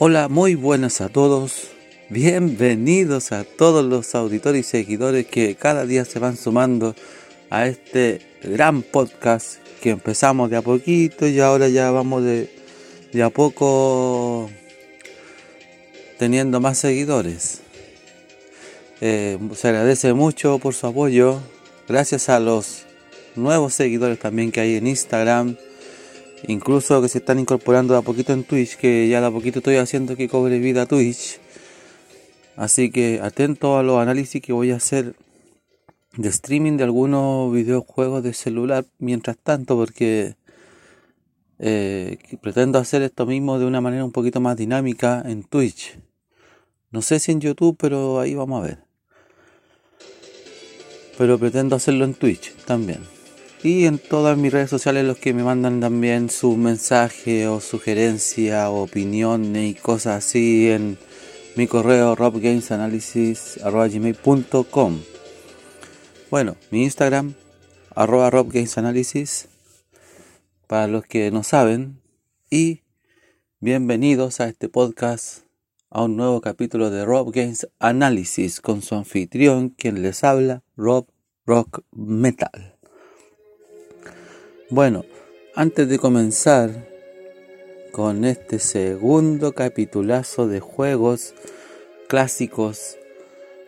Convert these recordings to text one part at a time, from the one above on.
Hola, muy buenas a todos. Bienvenidos a todos los auditores y seguidores que cada día se van sumando a este gran podcast que empezamos de a poquito y ahora ya vamos de, de a poco teniendo más seguidores. Eh, se agradece mucho por su apoyo. Gracias a los nuevos seguidores también que hay en Instagram. Incluso que se están incorporando de a poquito en Twitch, que ya de a poquito estoy haciendo que cobre vida Twitch. Así que atento a los análisis que voy a hacer de streaming de algunos videojuegos de celular mientras tanto, porque eh, pretendo hacer esto mismo de una manera un poquito más dinámica en Twitch. No sé si en YouTube, pero ahí vamos a ver. Pero pretendo hacerlo en Twitch también. Y en todas mis redes sociales los que me mandan también su mensaje o sugerencia o opiniones y cosas así en mi correo robgamesanalysis.com Bueno, mi Instagram arroba robgamesanalysis para los que no saben y bienvenidos a este podcast a un nuevo capítulo de Rob Games Analysis con su anfitrión quien les habla Rob Rock Metal. Bueno, antes de comenzar con este segundo capitulazo de juegos clásicos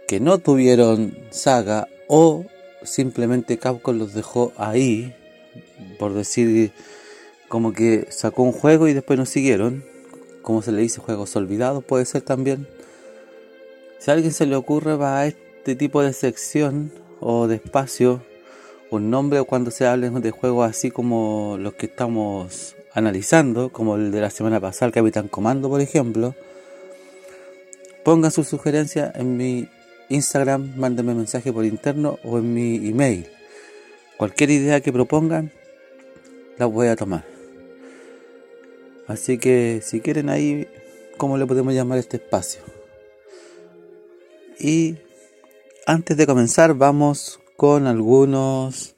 que no tuvieron saga o simplemente Capcom los dejó ahí, por decir como que sacó un juego y después no siguieron, como se le dice juegos olvidados puede ser también. Si a alguien se le ocurre va a este tipo de sección o de espacio un nombre cuando se hablen de juegos así como los que estamos analizando, como el de la semana pasada, el Capitán Comando, por ejemplo, pongan su sugerencia en mi Instagram, mándenme mensaje por interno o en mi email. Cualquier idea que propongan, la voy a tomar. Así que si quieren ahí, ¿cómo le podemos llamar este espacio? Y antes de comenzar, vamos con algunos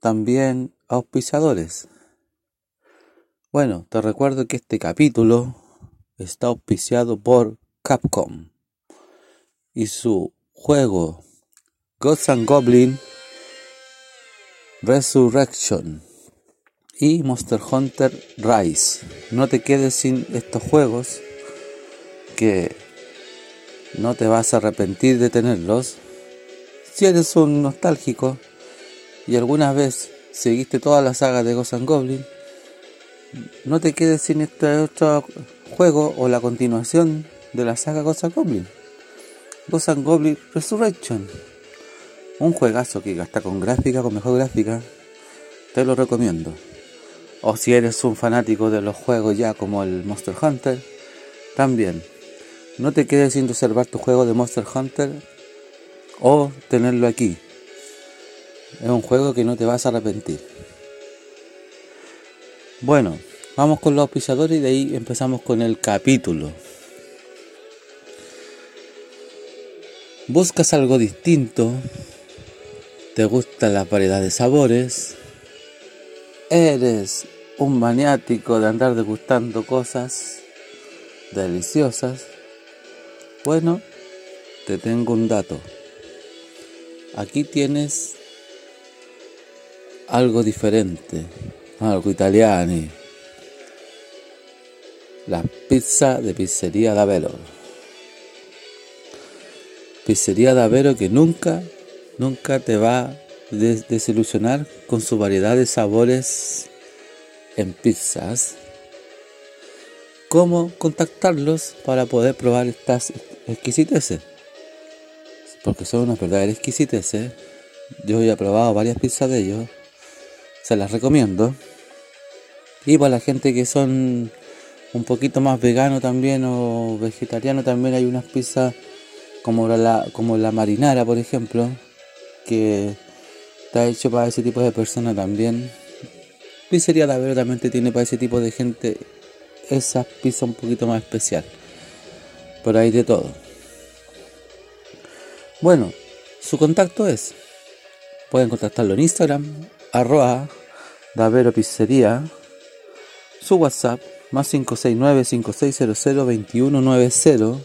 también auspiciadores. Bueno, te recuerdo que este capítulo está auspiciado por Capcom y su juego Ghosts and Goblin Resurrection y Monster Hunter Rise. No te quedes sin estos juegos que no te vas a arrepentir de tenerlos si eres un nostálgico y alguna vez seguiste toda la saga de Ghost Goblin, no te quedes sin este otro juego o la continuación de la saga Ghost Goblin. Ghost Goblin Resurrection. Un juegazo que gasta con gráfica, con mejor gráfica. Te lo recomiendo. O si eres un fanático de los juegos ya como el Monster Hunter, también. No te quedes sin reservar tu juego de Monster Hunter o tenerlo aquí. Es un juego que no te vas a arrepentir. Bueno, vamos con los auspiciadores y de ahí empezamos con el capítulo. Buscas algo distinto, te gusta la variedad de sabores, eres un maniático de andar degustando cosas deliciosas. Bueno, te tengo un dato. Aquí tienes algo diferente, algo italiano. La pizza de Pizzería Davero. Pizzería Davero que nunca, nunca te va a desilusionar con su variedad de sabores en pizzas. ¿Cómo contactarlos para poder probar estas exquisiteces? Porque son unas verdaderas exquisiteces, Yo ya he probado varias pizzas de ellos. Se las recomiendo. Y para la gente que son un poquito más vegano también o vegetariano también hay unas pizzas como la, como la marinara por ejemplo que está hecho para ese tipo de personas también pizzería la verdad también tiene para ese tipo de gente esa pizza un poquito más especial por ahí de todo bueno su contacto es pueden contactarlo en Instagram arroba davero pizzería su WhatsApp más 569-5600-2190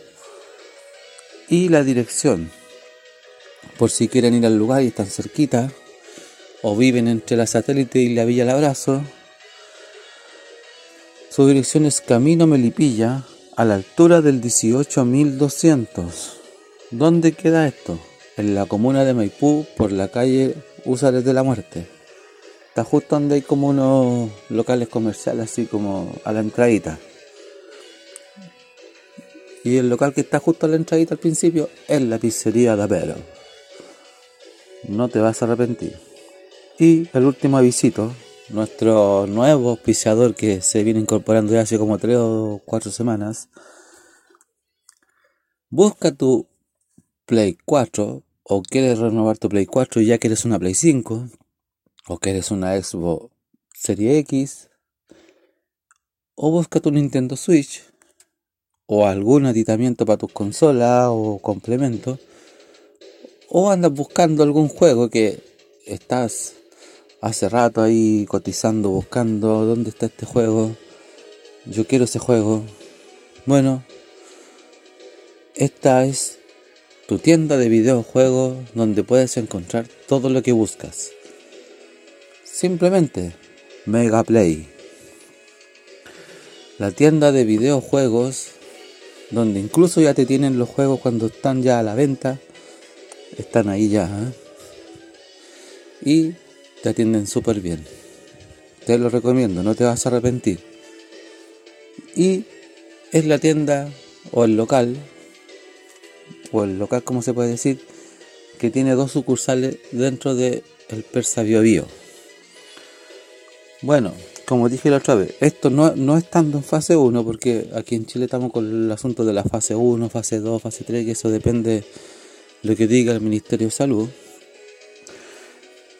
y la dirección por si quieren ir al lugar y están cerquita o viven entre la satélite y la Villa El Abrazo su dirección es Camino Melipilla a la altura del 18200 ¿dónde queda esto? en la comuna de Maipú por la calle Usares de la Muerte Está justo donde hay como unos locales comerciales, así como a la entradita. Y el local que está justo a la entradita al principio es la pizzería de Apero. No te vas a arrepentir. Y el último avisito, nuestro nuevo auspiciador que se viene incorporando ya hace como 3 o 4 semanas. Busca tu Play 4 o quieres renovar tu Play 4 y ya quieres una Play 5 o que eres una Xbox Serie X, o busca tu Nintendo Switch, o algún aditamiento para tus consolas o complemento, o andas buscando algún juego que estás hace rato ahí cotizando, buscando dónde está este juego, yo quiero ese juego. Bueno, esta es tu tienda de videojuegos donde puedes encontrar todo lo que buscas. Simplemente Mega Play. La tienda de videojuegos donde incluso ya te tienen los juegos cuando están ya a la venta. Están ahí ya. ¿eh? Y te atienden súper bien. Te lo recomiendo, no te vas a arrepentir. Y es la tienda o el local, o el local como se puede decir, que tiene dos sucursales dentro de el Persa Bio Bio. Bueno, como dije la otra vez, esto no, no estando en fase 1, porque aquí en Chile estamos con el asunto de la fase 1, fase 2, fase 3, que eso depende de lo que diga el Ministerio de Salud.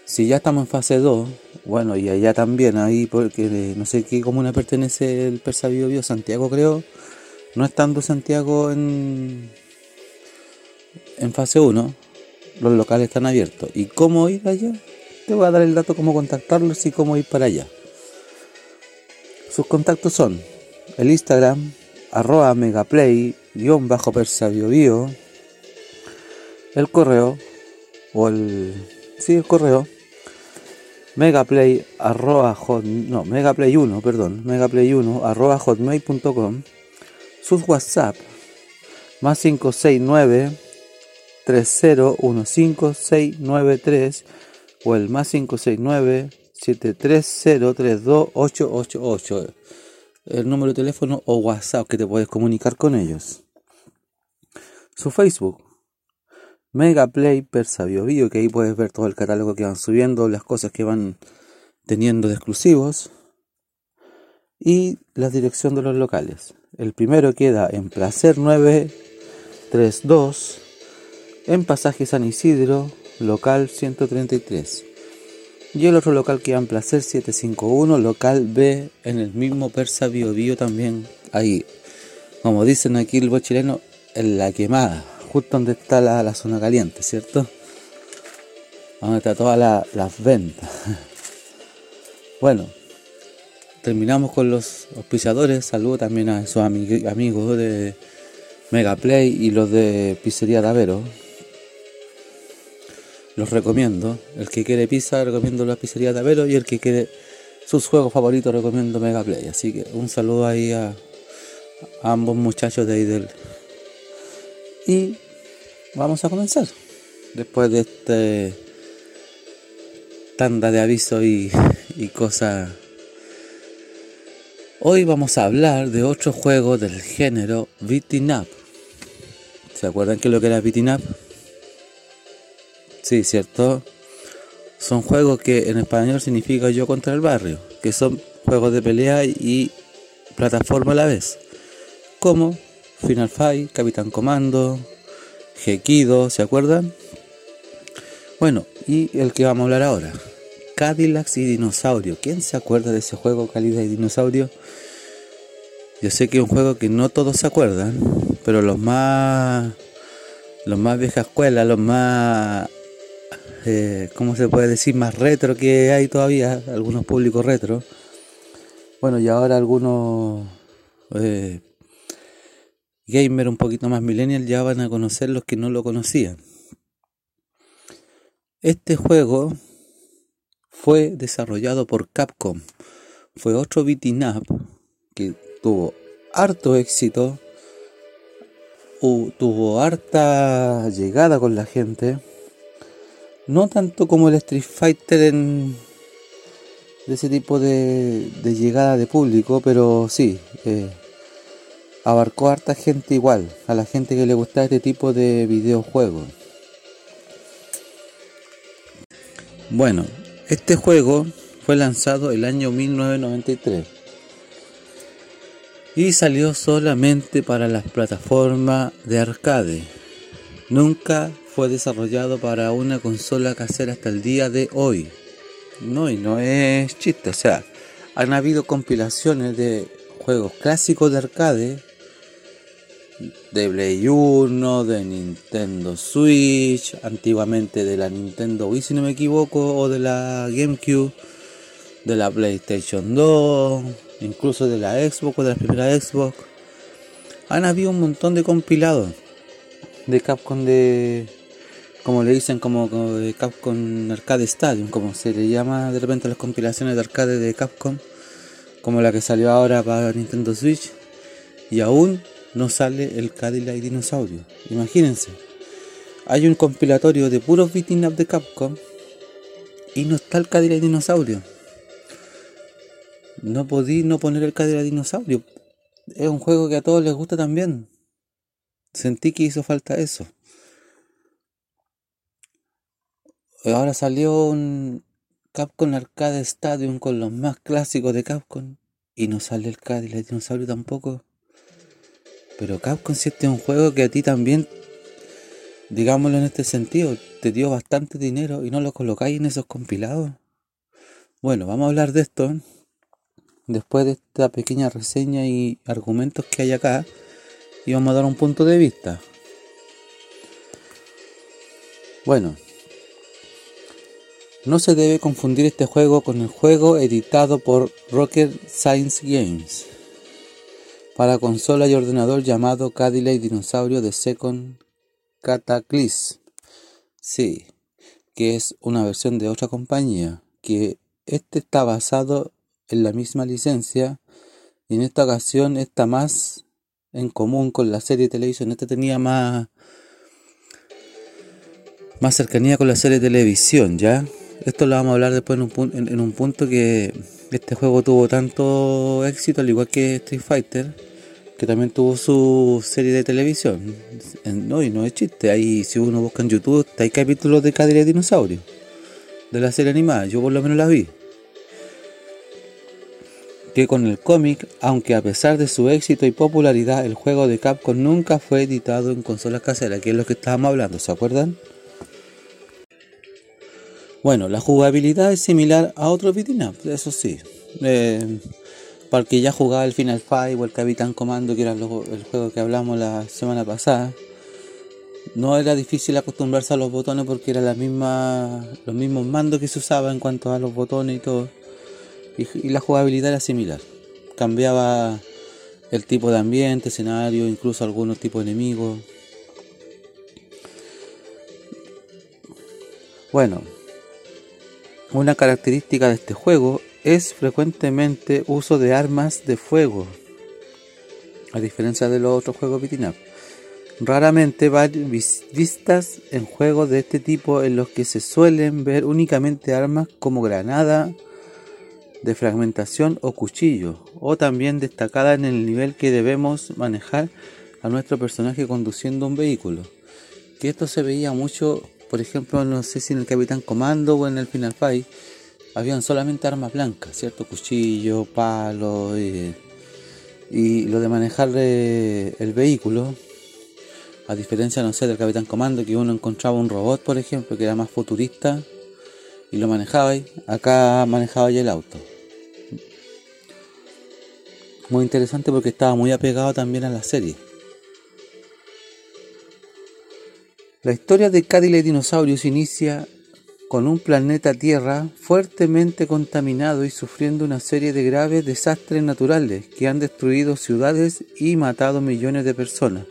Si ya estamos en fase 2, bueno, y allá también, ahí porque no sé qué comuna pertenece el Persa Bio, Santiago creo, no estando Santiago en, en fase 1, los locales están abiertos. ¿Y cómo ir allá? Te voy a dar el dato cómo contactarlos y cómo ir para allá. Sus contactos son el Instagram, arroba megaplay, guion bajo persa bio, el correo, o el, sí, el correo, megaplay, arroba hot, no, megaplay 1, perdón, megaplay 1, arroba hotmail.com, sus WhatsApp, más 569 3015693 o el más 569 730328888 el número de teléfono o WhatsApp que te puedes comunicar con ellos. Su Facebook, Megaplay Persa Bio, Bio que ahí puedes ver todo el catálogo que van subiendo, las cosas que van teniendo de exclusivos y la dirección de los locales. El primero queda en Placer 932 en Pasaje San Isidro, local 133. Y el otro local que en Placer 751, local B, en el mismo Persa Bio Bio también, ahí, como dicen aquí el buen chileno, en la quemada, justo donde está la, zona caliente, ¿cierto? Donde está todas las ventas. Bueno, terminamos con los auspiciadores. Saludo también a esos amigos de Megaplay y los de Pizzería Davero los recomiendo. El que quiere pizza, recomiendo la pizzería de Avero. Y el que quiere sus juegos favoritos, recomiendo Mega Play. Así que un saludo ahí a, ambos muchachos de ahí del. Y vamos a comenzar. Después de este tanda de aviso y, y cosas. Hoy vamos a hablar de otro juego del género Beating Up. ¿Se acuerdan qué es lo que era Beating Up? Sí, ¿cierto? son juegos que en español significa yo contra el barrio, que son juegos de pelea y plataforma a la vez, como Final Fight, Capitán Comando, Gekido, ¿se acuerdan? Bueno, y el que vamos a hablar ahora, Cadillacs y Dinosaurio. ¿Quién se acuerda de ese juego Cadillacs y Dinosaurio? Yo sé que es un juego que no todos se acuerdan, pero los más los más vieja escuela, los más eh, ¿cómo se puede decir? más retro que hay todavía, algunos públicos retro. Bueno, y ahora algunos eh, gamer un poquito más millennial ya van a conocer los que no lo conocían. Este juego fue desarrollado por Capcom. Fue otro beating up que tuvo harto éxito, tuvo harta llegada con la gente. No tanto como el Street Fighter en de ese tipo de, llegada de público, pero sí, eh, abarcó harta gente igual, a la gente que le gusta este tipo de videojuegos. Bueno, este juego fue lanzado el año 1993 y salió solamente para las plataformas de arcade. Nunca fue desarrollado para una consola casera hasta el día de hoy. No, y no es chiste, o sea, han habido compilaciones de juegos clásicos de arcade de Play 1, de Nintendo Switch, antiguamente de la Nintendo Wii si no me equivoco, o de la GameCube, de la PlayStation 2, incluso de la Xbox o de la primera Xbox. Han habido un montón de compilados de Capcom de, como le dicen, como, de Capcom Arcade Stadium, como se le llama de repente las compilaciones de arcade de Capcom, como la que salió ahora para Nintendo Switch, y aún no sale el Cadillac Dinosaurio. Imagínense. Hay un compilatorio de puros beating up de Capcom y no está el Cadillac Dinosaurio. No podí no poner el Cadillac Dinosaurio. Es un juego que a todos les gusta también. Sentí que hizo falta eso. Ahora salió un Capcom Arcade Stadium con los más clásicos de Capcom y no sale el Cadillac Dinosaurio tampoco. Pero Capcom si este es un juego que a ti también, digámoslo en este sentido, te dio bastante dinero y no lo colocáis en esos compilados. Bueno, vamos a hablar de esto después de esta pequeña reseña y argumentos que hay acá y vamos a dar un punto de vista. Bueno, no se debe confundir este juego con el juego editado por Rocket Science Games para consola y ordenador llamado Cadillac Dinosaurio de Second Cataclysm. Sí, que es una versión de otra compañía, que este está basado en la misma licencia y en esta ocasión está más en común con la serie de televisión. Este tenía más más cercanía con la serie de televisión, ¿ya? Esto lo vamos a hablar después en un, en un punto que este juego tuvo tanto éxito, al igual que Street Fighter, que también tuvo su serie de televisión. No, y no es chiste, ahí si uno busca en YouTube, hay capítulos de Cadillac Dinosaurio, de la serie animada, yo por lo menos la vi. Que con el cómic, aunque a pesar de su éxito y popularidad, el juego de Capcom nunca fue editado en consolas caseras, que es lo que estábamos hablando, ¿se acuerdan? Bueno, la jugabilidad es similar a otro beat'em eso sí. Eh, para que ya jugaba el Final Fight o el Capitán Comando, que era el juego que hablamos la semana pasada, no era difícil acostumbrarse a los botones porque eran las mismas, los mismos mandos que se usaban en cuanto a los botones y todo. Y, la jugabilidad era similar. Cambiaba el tipo de ambiente, escenario, incluso algunos tipos de enemigos. Bueno, una característica de este juego es frecuentemente uso de armas de fuego, a diferencia de los otros juegos beat'em Raramente van vistas en juegos de este tipo en los que se suelen ver únicamente armas como granada de fragmentación o cuchillo, o también destacada en el nivel que debemos manejar a nuestro personaje conduciendo un vehículo. Que esto se veía mucho por ejemplo, no sé si en el Capitán Comando o en el Final Fight, habían solamente armas blancas, ¿cierto? Cuchillo, palo y, y lo de manejar eh, el vehículo. A diferencia, no sé, del Capitán Comando, que uno encontraba un robot, por ejemplo, que era más futurista y lo manejaba acá manejaba ya el auto. Muy interesante porque estaba muy apegado también a la serie. La historia de Cadillac Dinosaurios inicia con un planeta Tierra fuertemente contaminado y sufriendo una serie de graves desastres naturales que han destruido ciudades y matado millones de personas.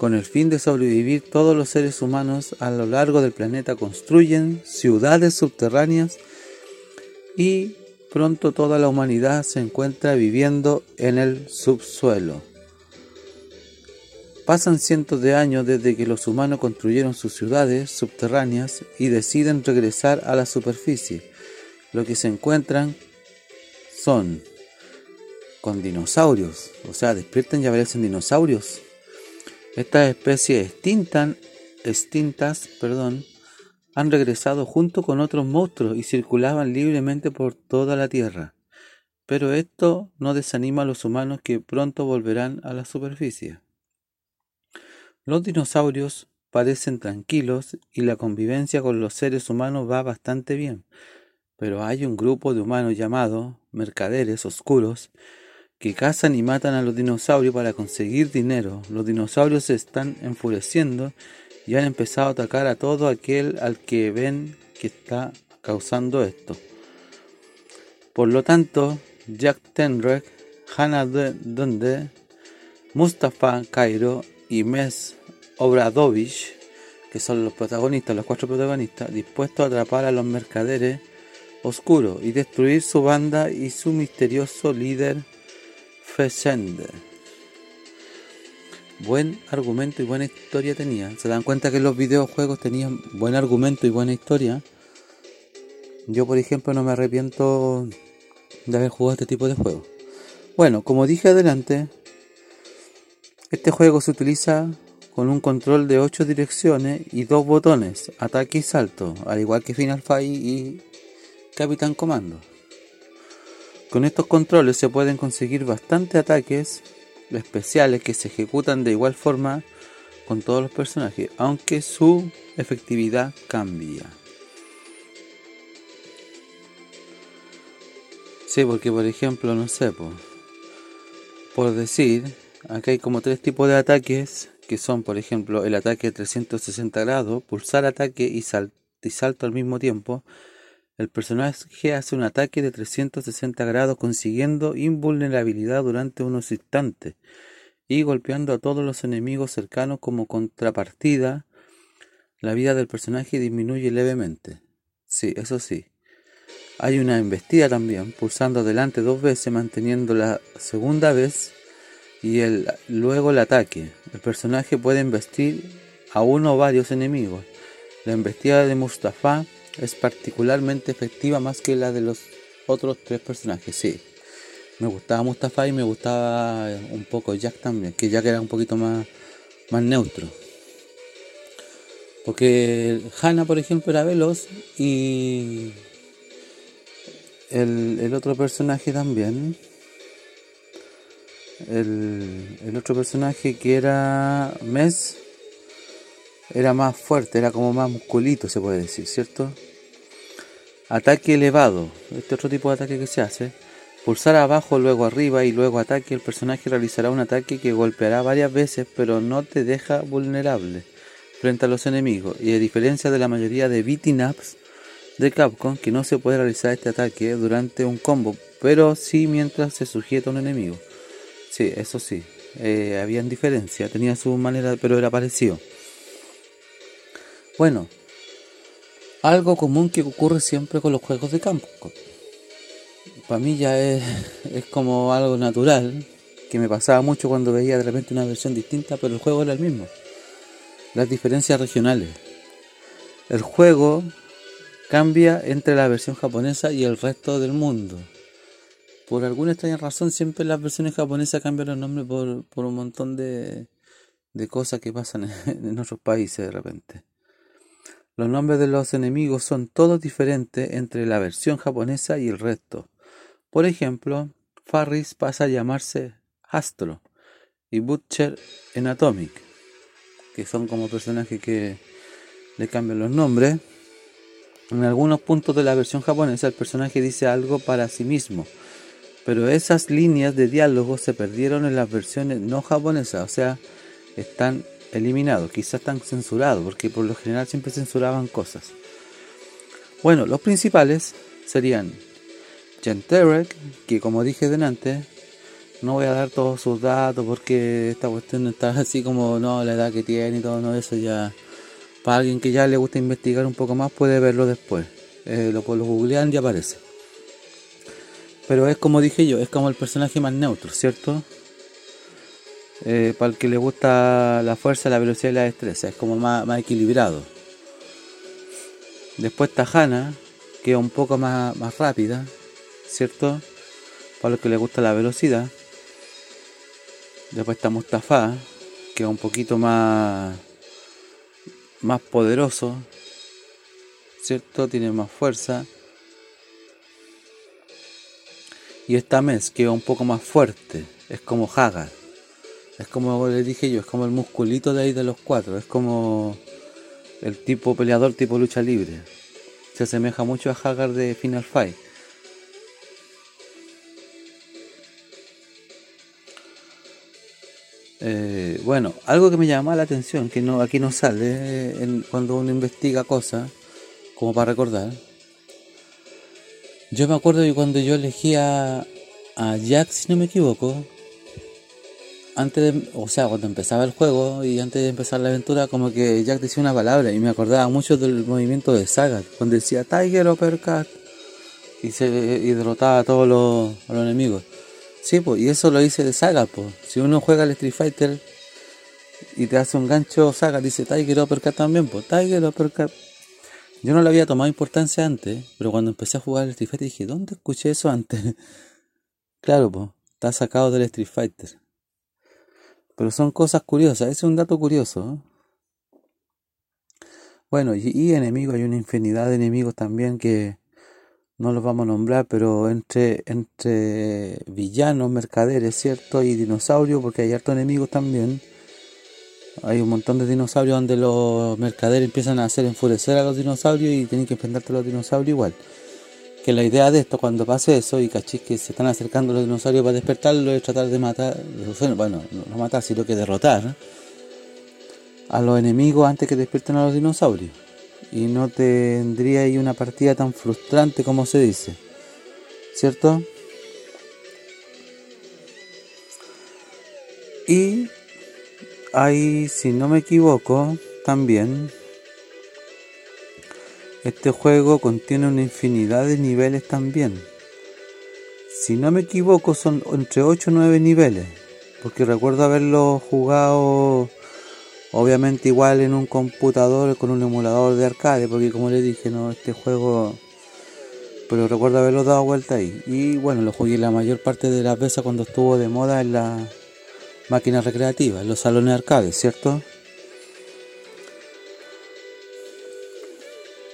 Con el fin de sobrevivir, todos los seres humanos a lo largo del planeta construyen ciudades subterráneas y pronto toda la humanidad se encuentra viviendo en el subsuelo. Pasan cientos de años desde que los humanos construyeron sus ciudades subterráneas y deciden regresar a la superficie. Lo que se encuentran son con dinosaurios, o sea, despiertan y aparecen dinosaurios. Estas especies extintas, perdón, han regresado junto con otros monstruos y circulaban libremente por toda la Tierra. Pero esto no desanima a los humanos que pronto volverán a la superficie. Los dinosaurios parecen tranquilos y la convivencia con los seres humanos va bastante bien, pero hay un grupo de humanos llamados mercaderes oscuros que cazan y matan a los dinosaurios para conseguir dinero. Los dinosaurios se están enfureciendo y han empezado a atacar a todo aquel al que ven que está causando esto. Por lo tanto, Jack Tenrek, Hannah Dunde, Mustafa Cairo y Mes Obradovich, que son los protagonistas, los cuatro protagonistas, dispuestos a atrapar a los mercaderes oscuros y destruir su banda y su misterioso líder Fessende. Buen argumento y buena historia tenía. Se dan cuenta que los videojuegos tenían buen argumento y buena historia. Yo, por ejemplo, no me arrepiento de haber jugado este tipo de juegos. Bueno, como dije adelante, este juego se utiliza con un control de 8 direcciones y dos botones, ataque y salto, al igual que Final Fight y Capitán Comando. Con estos controles se pueden conseguir bastantes ataques especiales que se ejecutan de igual forma con todos los personajes, aunque su efectividad cambia. Sí, porque por ejemplo, no sé, por, por decir, Acá hay como tres tipos de ataques que son, por ejemplo, el ataque de 360 grados, pulsar ataque y, y salto al mismo tiempo. El personaje hace un ataque de 360 grados consiguiendo invulnerabilidad durante unos instantes y golpeando a todos los enemigos cercanos como contrapartida. La vida del personaje disminuye levemente. Sí, eso sí. Hay una embestida también, pulsando adelante dos veces, manteniendo la segunda vez y el, luego el ataque. El personaje puede investir a uno o varios enemigos. La embestida de Mustafa es particularmente efectiva más que la de los otros tres personajes, sí. Me gustaba Mustafa y me gustaba un poco Jack también, que Jack era un poquito más, más neutro. Porque Hannah, por ejemplo, era veloz y el, el otro personaje también el, otro personaje que era Mes era más fuerte, era como más musculito, se puede decir, ¿cierto? Ataque elevado, este otro tipo de ataque que se hace. Pulsar abajo, luego arriba y luego ataque. El personaje realizará un ataque que golpeará varias veces, pero no te deja vulnerable frente a los enemigos. Y a diferencia de la mayoría de beating ups de Capcom, que no se puede realizar este ataque durante un combo, pero sí mientras se sujeta a un enemigo. Sí, eso sí. Eh, habían diferencia, tenía su manera, pero era parecido. Bueno, algo común que ocurre siempre con los juegos de campo. Para mí ya es, es como algo natural, que me pasaba mucho cuando veía de repente una versión distinta, pero el juego era el mismo. Las diferencias regionales. El juego cambia entre la versión japonesa y el resto del mundo por alguna extraña razón siempre las versiones japonesas cambian los nombres por, un montón de, cosas que pasan en, otros países de repente. los nombres de los enemigos son todos diferentes entre la versión japonesa y el resto. Por ejemplo, Farris pasa a llamarse Astro y Butcher en Atomic, que son como personajes que le cambian los nombres. En algunos puntos de la versión japonesa el personaje dice algo para sí mismo, pero esas líneas de diálogo se perdieron en las versiones no japonesas, o sea, están eliminados, quizás están censurados, porque por lo general siempre censuraban cosas. Bueno, los principales serían Genterek, que como dije delante, no voy a dar todos sus datos porque esta cuestión está así como no la edad que tiene y todo eso ya para alguien que ya le gusta investigar un poco más puede verlo después eh, lo, lo googlean y aparece pero es como dije yo es como el personaje más neutro cierto eh, para el que le gusta la fuerza la velocidad y la destreza es como más, más equilibrado después está Hana que es un poco más, más rápida cierto para los que le gusta la velocidad Después está Mustafa, que es un poquito más, más poderoso, ¿cierto? Tiene más fuerza. Y está Mes, es un poco más fuerte, es como Hagar. Es como le dije yo, es como el musculito de ahí de los cuatro, es como el tipo peleador tipo lucha libre. Se asemeja mucho a Hagar de Final Fight. Eh, bueno, algo que me llama la atención, que no aquí no sale cuando uno investiga cosas, como para recordar. Yo me acuerdo que cuando yo elegía a Jack, si no me equivoco, antes de, o sea, cuando empezaba el juego y antes de empezar la aventura, como que Jack decía una palabra y me acordaba mucho del movimiento de Saga, cuando decía Tiger Uppercut y se y derrotaba a todos los enemigos. Sí, pues, y eso lo hice de saga, pues. Si uno juega al Street Fighter y te hace un gancho saga, dice Tiger Uppercut también, pues, Tiger Uppercut. Yo no le había tomado importancia antes, pero cuando empecé a jugar al Street Fighter dije, ¿dónde escuché eso antes? claro, pues, está sacado del Street Fighter. Pero son cosas curiosas, ese es un dato curioso. Bueno, y, y enemigos, hay una infinidad de enemigos también que no los vamos a nombrar, pero entre, entre villanos, mercaderes, ¿cierto? Y dinosaurios, porque hay hartos enemigos también. Hay un montón de dinosaurios donde los mercaderes empiezan a hacer enfurecer a los dinosaurios y tienen que enfrentarte a los dinosaurios igual. Que la idea de esto, cuando pase eso y cachis que se están acercando los dinosaurios para despertarlos, es tratar de matar, bueno, no matar, sino que derrotar a los enemigos antes que despierten a los dinosaurios y no tendría ahí una partida tan frustrante como se dice. ¿Cierto? Y ahí, si no me equivoco, también este juego contiene una infinidad de niveles también. Si no me equivoco, son entre 8 o 9 niveles. Porque recuerdo haberlo jugado Obviamente igual en un computador con un emulador de arcade, porque como le dije, no, este juego... Pero recuerdo haberlo dado vuelta ahí. Y bueno, lo jugué la mayor parte de las veces cuando estuvo de moda en la máquina recreativa, en los salones arcade, ¿cierto?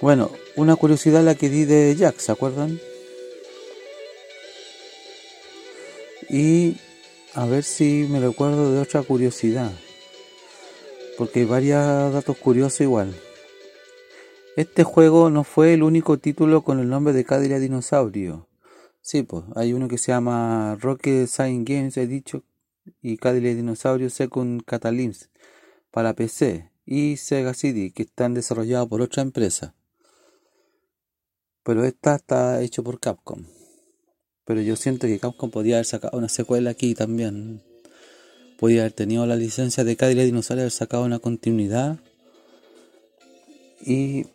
Bueno, una curiosidad la que di de Jack, ¿se acuerdan? Y a ver si me recuerdo de otra curiosidad porque hay varios datos curiosos igual. Este juego no fue el único título con el nombre de Cadillac Dinosaurio. Sí, pues hay uno que se llama Rocket Science Games, he dicho, y Cadillac Dinosaurio Second Catalyst para PC y Sega City, que están desarrollados por otra empresa. Pero esta está hecho por Capcom. Pero yo siento que Capcom podía haber sacado una secuela aquí también podía haber tenido la licencia de Cadillac Dinosaurio, haber sacado una continuidad. Y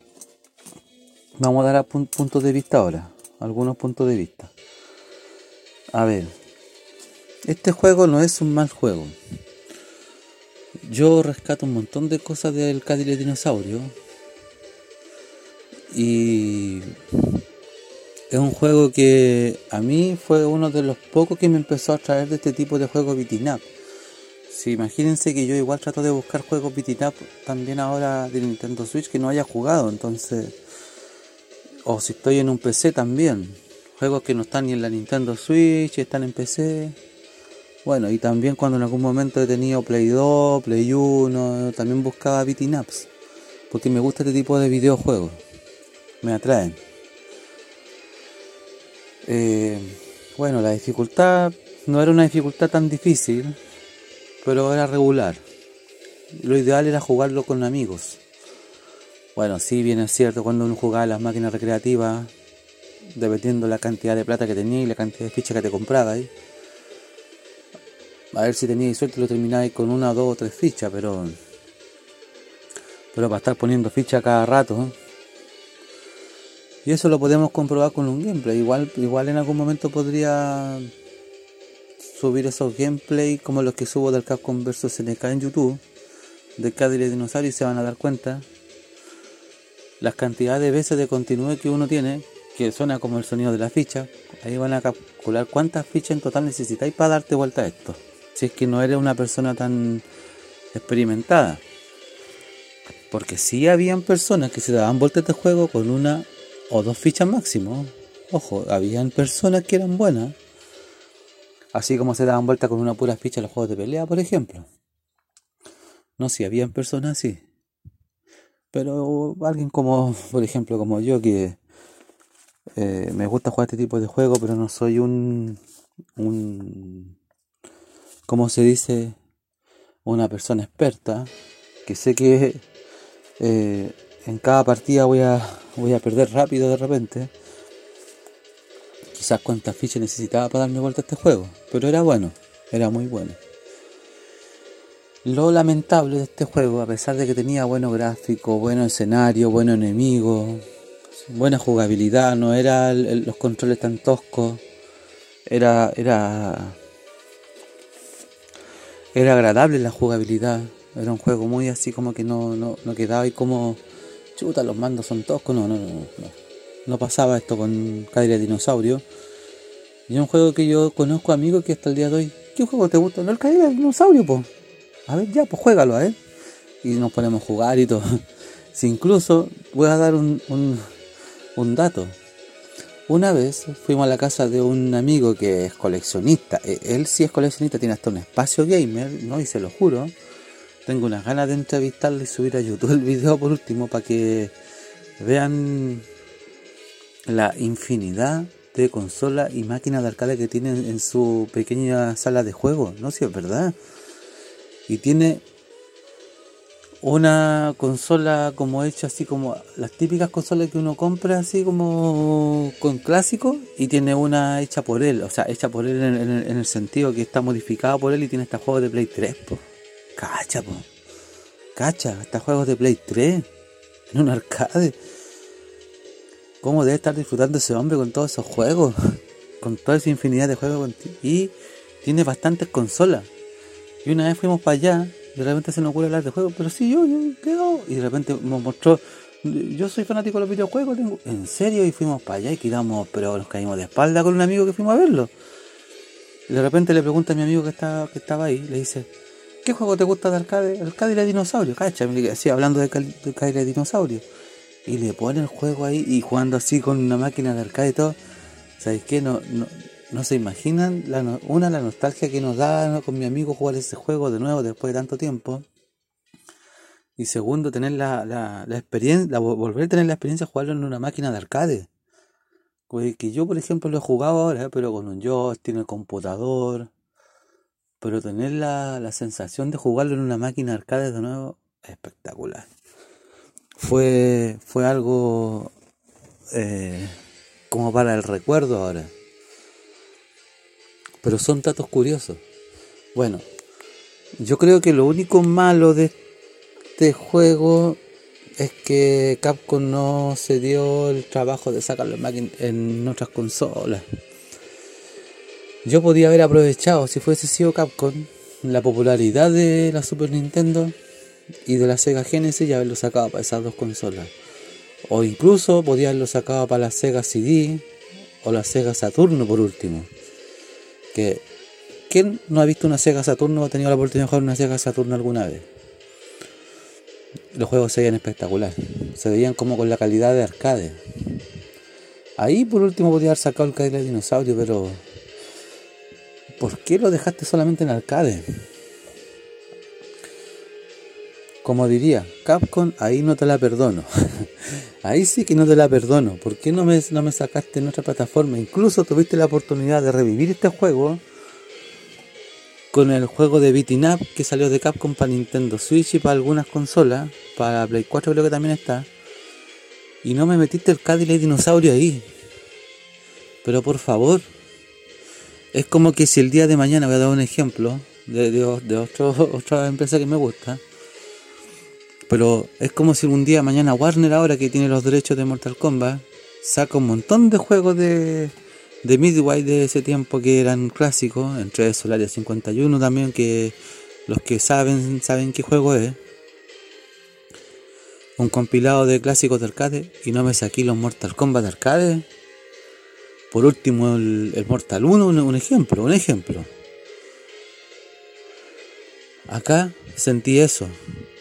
vamos a dar a puntos de vista ahora, algunos puntos de vista. A ver, este juego no es un mal juego. Yo rescato un montón de cosas del Cadillac Dinosaurio. Y es un juego que a mí fue uno de los pocos que me empezó a traer de este tipo de juego beating Si imagínense que yo igual trato de buscar juegos beat'em up también ahora de Nintendo Switch que no haya jugado, entonces o si estoy en un PC también, juegos que no están ni en la Nintendo Switch, están en PC. Bueno, y también cuando en algún momento he tenido Play 2, Play 1, también buscaba beat'em ups, porque me gusta este tipo de videojuegos, me atraen. Eh, bueno, la dificultad no era una dificultad tan difícil, pero era regular. Lo ideal era jugarlo con amigos. Bueno, sí, bien es cierto, cuando uno jugaba las máquinas recreativas, dependiendo la cantidad de plata que tenía y la cantidad de fichas que te compraba. A ver si teníais suerte lo termináis con una, dos o tres fichas, pero. Pero para estar poniendo fichas cada rato. Y eso lo podemos comprobar con un gameplay. Igual, igual en algún momento podría subir esos gameplays como los que subo del Capcom vs SNK en YouTube. De cada Dinosaurio y se van a dar cuenta. Las cantidades de veces de continúe que uno tiene que suena como el sonido de la ficha, ahí van a calcular cuántas fichas en total necesitáis para darte vuelta a esto. Si es que no eres una persona tan experimentada. Porque si habían personas que se daban vuelta a este juego con una o dos fichas máximo. Ojo, habían personas que eran buenas. Así como se daban vuelta con una pura ficha en los juegos de pelea, por ejemplo. No, si habían personas así. Pero alguien como, por ejemplo, como yo, que eh, me gusta jugar este tipo de juego, pero no soy un, un, ¿cómo se dice? Una persona experta, que sé que eh, en cada partida voy a, voy a perder rápido de repente. Quizás cuántas fichas necesitaba para darme vuelta a este juego, pero era bueno, era muy bueno. Lo lamentable de este juego, a pesar de que tenía buenos gráficos, buen escenario, buen enemigo, buena jugabilidad, no era los controles tan toscos, era, era, era agradable la jugabilidad, era un juego muy así como que no, no, no quedaba y como, chuta, los mandos son toscos, no, no, no, no, no pasaba esto con Cadria Dinosaurio. Y es un juego que yo conozco amigos que hasta el día de hoy, ¿qué juego te gusta? No, el Cadria Dinosaurio, pues. A ver, ya, pues juégalo, ¿eh? Y nos ponemos a jugar y todo. Si incluso voy a dar un, un dato. Una vez fuimos a la casa de un amigo que es coleccionista. E, él sí es coleccionista, tiene hasta un espacio gamer, ¿no? Y se lo juro. Tengo unas ganas de entrevistarle y subir a YouTube el video por último para que vean la infinidad de consolas y máquinas de arcade que tiene en su pequeña sala de juego. No si es verdad. Y tiene una consola como hecha así como las típicas consolas que uno compra así como con clásico y tiene una hecha por él, o sea, hecha por él en, el sentido que está modificada por él y tiene este juego de Play 3, po. Cacha, po. Cacha, hasta juegos de Play 3 en un arcade. ¿Cómo debe estar disfrutando ese hombre con todos esos juegos? con toda esa infinidad de juegos. Y tiene bastantes consolas. Y una vez fuimos para allá de repente se nos ocurre hablar de juegos, pero sí, yo, yo, y de repente nos mostró, yo soy fanático de los videojuegos, tengo, en serio, y fuimos para allá y quedamos, pero nos caímos de espalda con un amigo que fuimos a verlo. Y de repente le pregunta a mi amigo que estaba, que estaba ahí, le dice, ¿qué juego te gusta de arcade? Arcade de dinosaurio, cacha, así hablando de arcade de dinosaurio. Y le pone el juego ahí y jugando así con una máquina de arcade y todo. ¿Sabes qué? No, no, no se imaginan, la, una, la nostalgia que nos da con mi amigo jugar ese juego de nuevo después de tanto tiempo. Y segundo, tener la, la, experiencia, volver a tener la experiencia de jugarlo en una máquina de arcade. Que yo, por ejemplo, lo he jugado ahora, pero con un joystick el computador. Pero tener la, la sensación de jugarlo en una máquina de arcade de nuevo, espectacular. Fue, fue algo eh, como para el recuerdo ahora. Pero son datos curiosos. Bueno, yo creo que lo único malo de este juego es que Capcom no se dio el trabajo de sacarlo en otras consolas. Yo podía haber aprovechado, si fuese sido Capcom, la popularidad de la Super Nintendo y de la Sega Genesis y haberlo sacado para esas dos consolas. O incluso podía haberlo sacado para la Sega CD o la Sega Saturno por último que, ¿Quién no ha visto una Sega Saturno o ha tenido la oportunidad de jugar una Sega Saturno alguna vez? Los juegos se veían espectacular. Se veían como con la calidad de arcade. Ahí por último podía haber sacado el Cadillac Dinosaurio, pero ¿por qué lo dejaste solamente en arcade? Como diría, Capcom, ahí no te la perdono. ahí sí que no te la perdono. ¿Por qué no me, no me sacaste en otra plataforma? Incluso tuviste la oportunidad de revivir este juego con el juego de Beating Up que salió de Capcom para Nintendo Switch y para algunas consolas. Para Play 4 creo que también está. Y no me metiste el Cadillac Dinosaurio ahí. Pero por favor. Es como que si el día de mañana, voy a dar un ejemplo de, de, de otra empresa que me gusta pero es como si un día mañana Warner, ahora que tiene los derechos de Mortal Kombat, saca un montón de juegos de, de Midway de ese tiempo que eran clásicos, entre Solaria 51 también, que los que saben saben qué juego es. Un compilado de clásicos de arcade y no me saqué los Mortal Kombat de arcade. Por último, el, Mortal 1, un ejemplo, un ejemplo. Acá sentí eso.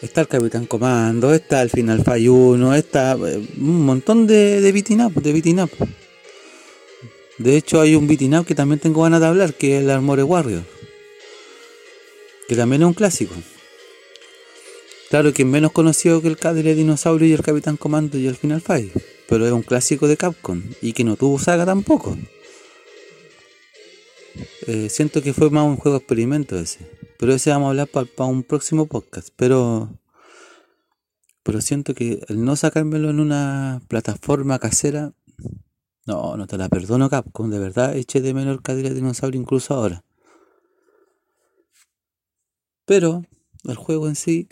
Está el Capitán Comando, está el Final Fight 1, está eh, un montón de, de beating de De hecho hay un beating up que también tengo ganas de hablar, que es el Armore Warrior. Que también es un clásico. Claro que es menos conocido que el Cadillac Dinosaurio y el Capitán Comando y el Final Fight. Pero es un clásico de Capcom y que no tuvo saga tampoco. Eh, siento que fue más un juego experimento ese. Pero ese vamos a hablar para un próximo podcast. Pero, pero siento que el no sacármelo en una plataforma casera, no, no te la perdono Capcom. De verdad, eché de menor Cadillac Dinosaurio incluso ahora. Pero el juego en sí,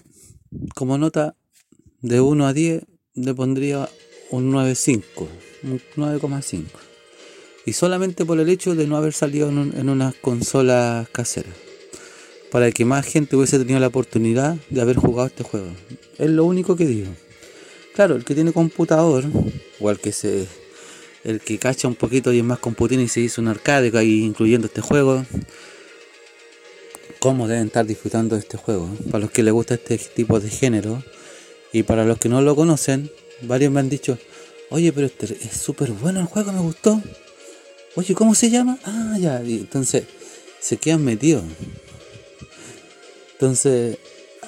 como nota de 1 a 10, le pondría un 9.5, un 9,5 y solamente por el hecho de no haber salido en, en una consola casera. Para que más gente hubiese tenido la oportunidad de haber jugado este juego. Es lo único que digo. Claro, el que tiene computador, o el que se. El que cacha un poquito y es más computín y se hizo un arcade ahí incluyendo este juego. ¿Cómo deben estar disfrutando de este juego? Para los que les gusta este tipo de género. Y para los que no lo conocen, varios me han dicho, oye, pero este es súper bueno el juego, me gustó. Oye, ¿cómo se llama? Ah, ya. entonces, se quedan metidos. Entonces,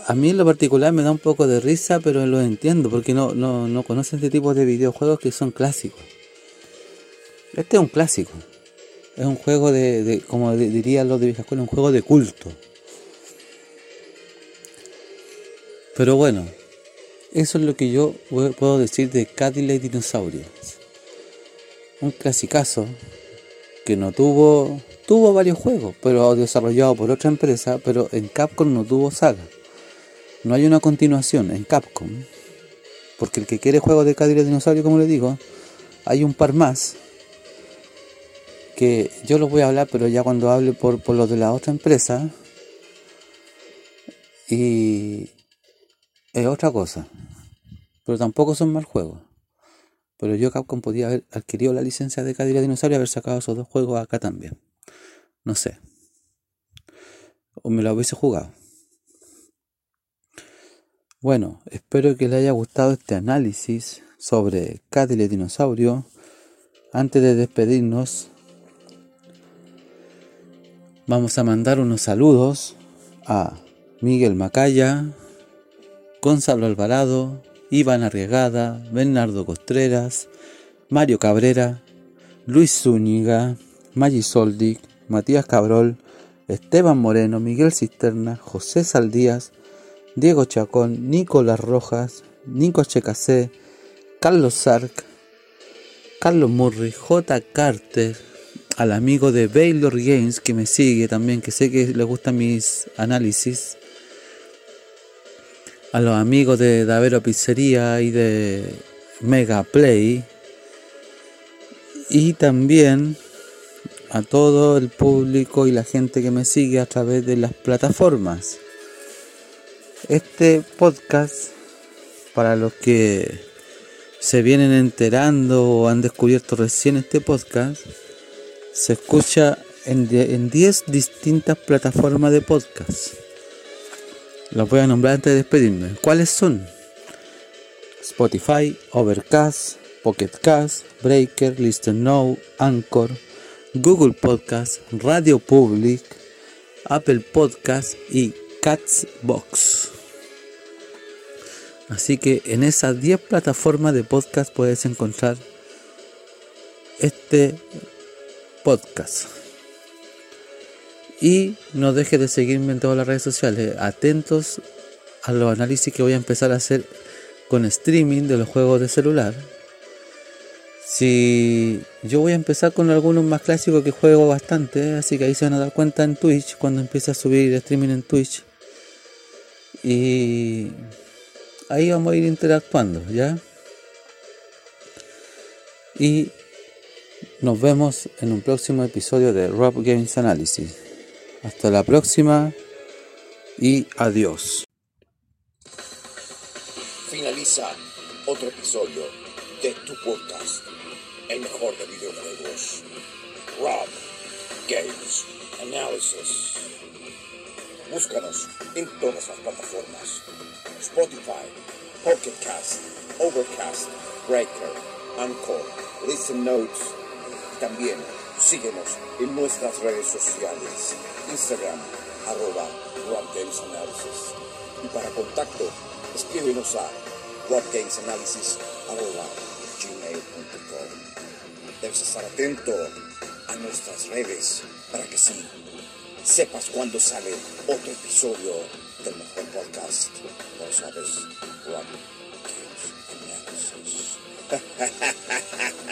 a mí en lo particular me da un poco de risa, pero lo entiendo, porque no, no, no conocen este tipo de videojuegos que son clásicos. Este es un clásico. Es un juego de, de como dirían los de vieja escuela, un juego de culto. Pero bueno, eso es lo que yo puedo decir de Cadillac Dinosaurios. Un clasicazo que no tuvo, tuvo varios juegos, pero desarrollado por otra empresa, pero en Capcom no tuvo saga. No hay una continuación en Capcom, porque el que quiere juegos de Cadillac Dinosaurio, como le digo, hay un par más que yo los voy a hablar, pero ya cuando hable por, por los de la otra empresa, y es otra cosa, pero tampoco son mal juegos. Pero yo Capcom podía haber adquirido la licencia de Cadillac Dinosaurio y haber sacado esos dos juegos acá también. No sé. O me lo hubiese jugado. Bueno, espero que les haya gustado este análisis sobre Cadillac Dinosaurio. Antes de despedirnos, vamos a mandar unos saludos a Miguel Macaya, Gonzalo Alvarado, Iván Arriagada, Bernardo Costreras, Mario Cabrera, Luis Zúñiga, Maggi Soldic, Matías Cabrol, Esteban Moreno, Miguel Cisterna, José Saldías, Diego Chacón, Nicolás Rojas, Nico Checasé, Carlos Sark, Carlos Murray, J. Carter, al amigo de Baylor Games que me sigue también, que sé que le gustan mis análisis, a los amigos de Davero Pizzería y de Mega Play y también a todo el público y la gente que me sigue a través de las plataformas. Este podcast, para los que se vienen enterando o han descubierto recién este podcast, se escucha en 10 distintas plataformas de podcast. Las voy a nombrar antes de despedirme. ¿Cuáles son? Spotify, Overcast, Pocket Cast, Breaker, Listen Now, Anchor, Google Podcast, Radio Public, Apple Podcast y Catsbox. Así que en esas 10 plataformas de podcast puedes encontrar este podcast. Y no dejes de seguirme en todas las redes sociales. Atentos a los análisis que voy a empezar a hacer con streaming de los juegos de celular. Si yo voy a empezar con algunos más clásicos que juego bastante, así que ahí se van a dar cuenta en Twitch cuando empiece a subir streaming en Twitch. Y ahí vamos a ir interactuando, ¿ya? Y nos vemos en un próximo episodio de Rob Games Analysis. Hasta la próxima y adiós. Finaliza otro episodio de tu podcast, el mejor de videojuegos. Rob Games Analysis. Búscanos en todas las plataformas. Spotify, Pocket Cast, Overcast, Breaker, Anchor, Listen Notes también síguenos en nuestras redes sociales, Instagram, arroba Analysis. Y para contacto, escríbenos a robgamesanalysis arroba gmail.com. Debes estar atento a nuestras redes para que sí sepas cuando sale otro episodio del mejor podcast. No sabes, Rob Games Analysis.